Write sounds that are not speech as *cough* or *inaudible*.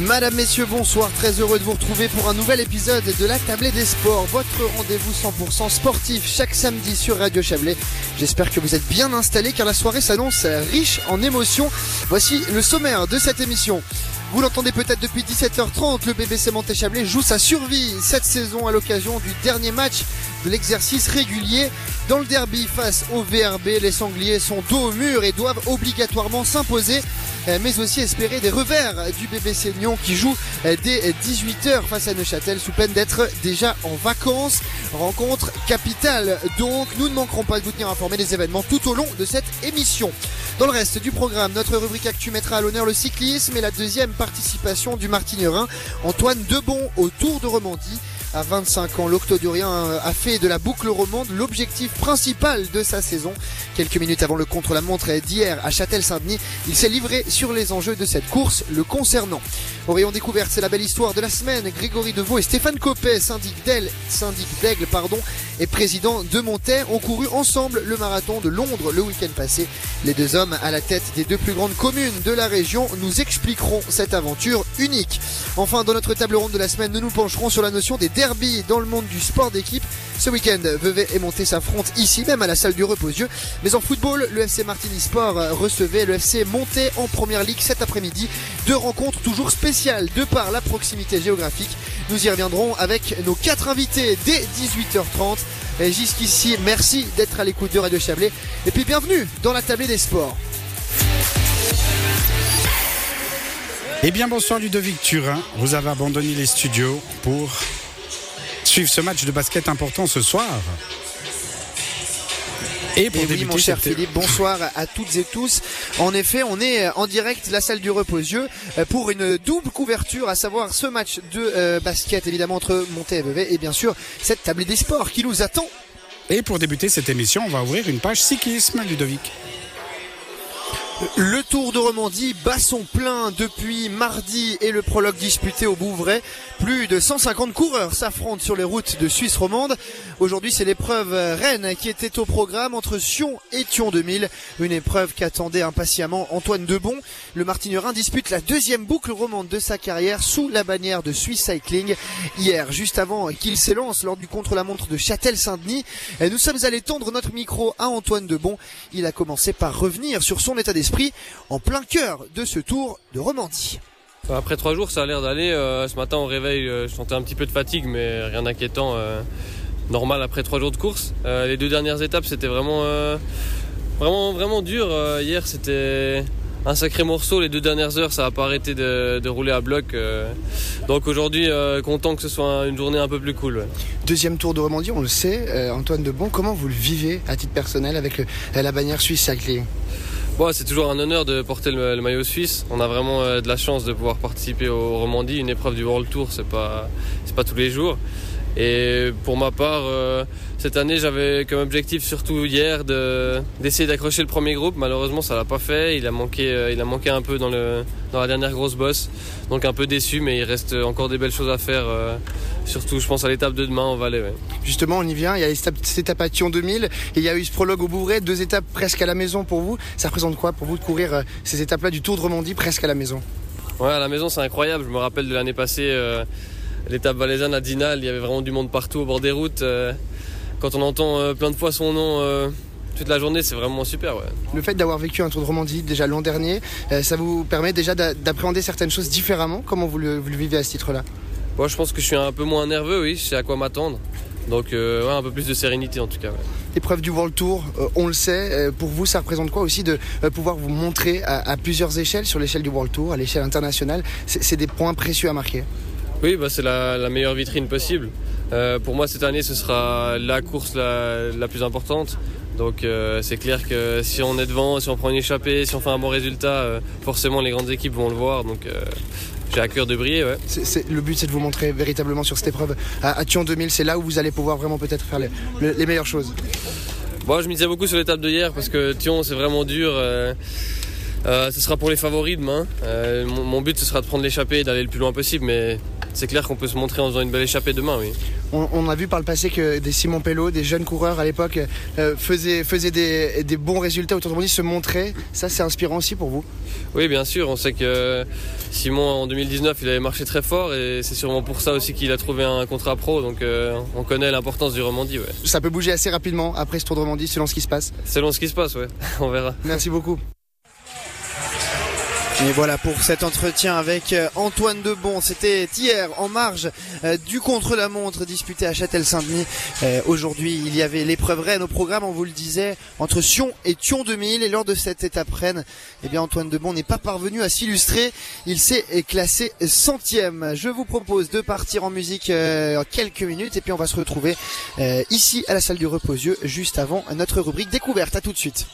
Madame, Messieurs, bonsoir. Très heureux de vous retrouver pour un nouvel épisode de la Tablée des Sports, votre rendez-vous 100% sportif chaque samedi sur Radio Chablais. J'espère que vous êtes bien installés car la soirée s'annonce riche en émotions. Voici le sommaire de cette émission. Vous l'entendez peut-être depuis 17h30, le BBC Monté-Chablais joue sa survie cette saison à l'occasion du dernier match de l'exercice régulier. Dans le derby face au VRB, les Sangliers sont dos au mur et doivent obligatoirement s'imposer euh, mais aussi espérer des revers du BBC Nyon qui joue euh, dès 18h face à Neuchâtel sous peine d'être déjà en vacances. Rencontre capitale donc, nous ne manquerons pas de vous tenir informés des événements tout au long de cette émission. Dans le reste du programme, notre rubrique Actu mettra à l'honneur le cyclisme et la deuxième participation du Martignerin, Antoine Debon au Tour de Romandie. À 25 ans, l'Octodurien a fait de la boucle romande l'objectif principal de sa saison. Quelques minutes avant le contre-la-montre d'hier à Châtel-Saint-Denis, il s'est livré sur les enjeux de cette course le concernant. Au rayon découverte, c'est la belle histoire de la semaine. Grégory Deveau et Stéphane Copet, syndic d'Aigle, syndic d'Aigle, pardon, et président de Montet, ont couru ensemble le marathon de Londres le week-end passé. Les deux hommes à la tête des deux plus grandes communes de la région nous expliqueront cette aventure unique. Enfin, dans notre table ronde de la semaine, nous nous pencherons sur la notion des derby dans le monde du sport d'équipe. Ce week-end, Vevey et Monté s'affrontent ici même à la salle du Reposieux. Mais en football, le FC Martini Sport recevait le FC Monté en première ligue cet après-midi. Deux rencontres toujours spéciales de par la proximité géographique. Nous y reviendrons avec nos quatre invités dès 18h30. Et jusqu'ici, merci d'être à l'écoute de Radio Chablais. Et puis bienvenue dans la tablée des sports. Eh bien bonsoir Ludovic Turin, vous avez abandonné les studios pour suivre ce match de basket important ce soir. Et pour oui, mon cher Philippe, bonsoir à toutes et tous. En effet, on est en direct de la salle du Reposieux pour une double couverture, à savoir ce match de euh, basket évidemment entre Monté et Vevey et bien sûr cette table des sports qui nous attend. Et pour débuter cette émission, on va ouvrir une page cyclisme, Ludovic. Le Tour de Romandie bat son plein depuis mardi et le prologue disputé au Bouvray. Plus de 150 coureurs s'affrontent sur les routes de Suisse romande. Aujourd'hui, c'est l'épreuve Rennes qui était au programme entre Sion et Thion 2000. Une épreuve qu'attendait impatiemment Antoine Debon. Le Martignerin dispute la deuxième boucle romande de sa carrière sous la bannière de Swiss Cycling. Hier, juste avant qu'il s'élance lors du contre-la-montre de Châtel-Saint-Denis, nous sommes allés tendre notre micro à Antoine Debon. Il a commencé par revenir sur son état d'esprit en plein cœur de ce tour de Romandie. Après trois jours, ça a l'air d'aller. Euh, ce matin, au réveil, euh, je sentais un petit peu de fatigue, mais rien d'inquiétant. Euh, normal après trois jours de course. les deux dernières étapes, c'était vraiment, vraiment, vraiment dur. hier, c'était un sacré morceau. Les deux dernières heures, ça n'a pas arrêté de, rouler à bloc. donc aujourd'hui, content que ce soit une journée un peu plus cool. Deuxième tour de Romandie, on le sait. Antoine Debon, comment vous le vivez à titre personnel avec la bannière suisse Cycling c'est toujours un honneur de porter le, maillot suisse. On a vraiment euh, de la chance de pouvoir participer au Romandie. Une épreuve du World Tour, c'est pas, pas tous les jours. Et pour ma part, euh, cette année, j'avais comme objectif, surtout hier, d'essayer d'accrocher le premier groupe. Malheureusement, ça l'a pas fait. Il a manqué, euh, il a manqué un peu dans, le, dans la dernière grosse bosse. Donc un peu déçu, mais il reste encore des belles choses à faire. Euh, surtout, je pense à l'étape de demain en Valais. Justement, on y vient. Il y a cette étape à Thion 2000 et il y a eu ce prologue au Bouvray. Deux étapes presque à la maison pour vous. Ça représente quoi pour vous de courir ces étapes-là du Tour de Romandie presque à la maison? Ouais, à la maison, c'est incroyable. Je me rappelle de l'année passée l'étape valaisanne à Dinal, il y avait vraiment du monde partout au bord des routes. Euh, quand on entend euh, plein de fois son nom euh, toute la journée, c'est vraiment super. Le fait d'avoir vécu un Tour de Romandie déjà l'an dernier, ça vous permet déjà d'appréhender certaines choses différemment? Comment vous le, vivez à ce titre-là? Moi, je pense que je suis un peu moins nerveux, oui, je sais à quoi m'attendre. Donc un peu plus de sérénité en tout cas. L'épreuve du World Tour, on le sait, pour vous ça représente quoi aussi de pouvoir vous montrer à plusieurs échelles, sur l'échelle du World Tour, à l'échelle internationale? C'est des points précieux à marquer. Oui, bah, c'est la, meilleure vitrine possible. Euh, pour moi, cette année, ce sera la course la, plus importante. Donc euh, c'est clair que si on est devant, si on prend une échappée, si on fait un bon résultat, euh, forcément les grandes équipes vont le voir. Donc j'ai à cœur de briller. Ouais. le but, c'est de vous montrer véritablement sur cette épreuve à, à 2000. C'est là où vous allez pouvoir vraiment peut-être faire les, meilleures choses. Moi, je misais beaucoup sur l'étape de hier parce que Thion, c'est vraiment dur. Ce sera pour les favoris demain. Mon, mon but ce sera de prendre l'échappée et d'aller le plus loin possible, mais c'est clair qu'on peut se montrer en faisant une belle échappée demain, oui. On, on a vu par le passé que des Simon Pello, des jeunes coureurs à l'époque, euh, faisaient, faisaient des, des bons résultats autour de monde, se montraient. Ça, c'est inspirant aussi pour vous Oui, bien sûr. On sait que Simon, en 2019, il avait marché très fort et c'est sûrement pour ça aussi qu'il a trouvé un contrat pro. Donc euh, on connaît l'importance du Romandie, ouais. Ça peut bouger assez rapidement après ce Tour de Romandie, selon ce qui se passe. Selon ce qui se passe, ouais. *laughs* on verra. Merci beaucoup. Et voilà pour cet entretien avec euh, Antoine Debon. C'était hier en marge euh, du contre-la-montre disputé à Châtel-Saint-Denis. Euh, aujourd'hui, il y avait l'épreuve reine au programme, on vous le disait, entre Sion et Thion 2000. Et lors de cette étape reine, eh bien Antoine Debon n'est pas parvenu à s'illustrer. Il s'est classé centième. Je vous propose de partir en musique en quelques minutes et puis on va se retrouver ici à la salle du Reposieux juste avant notre rubrique découverte. À tout de suite.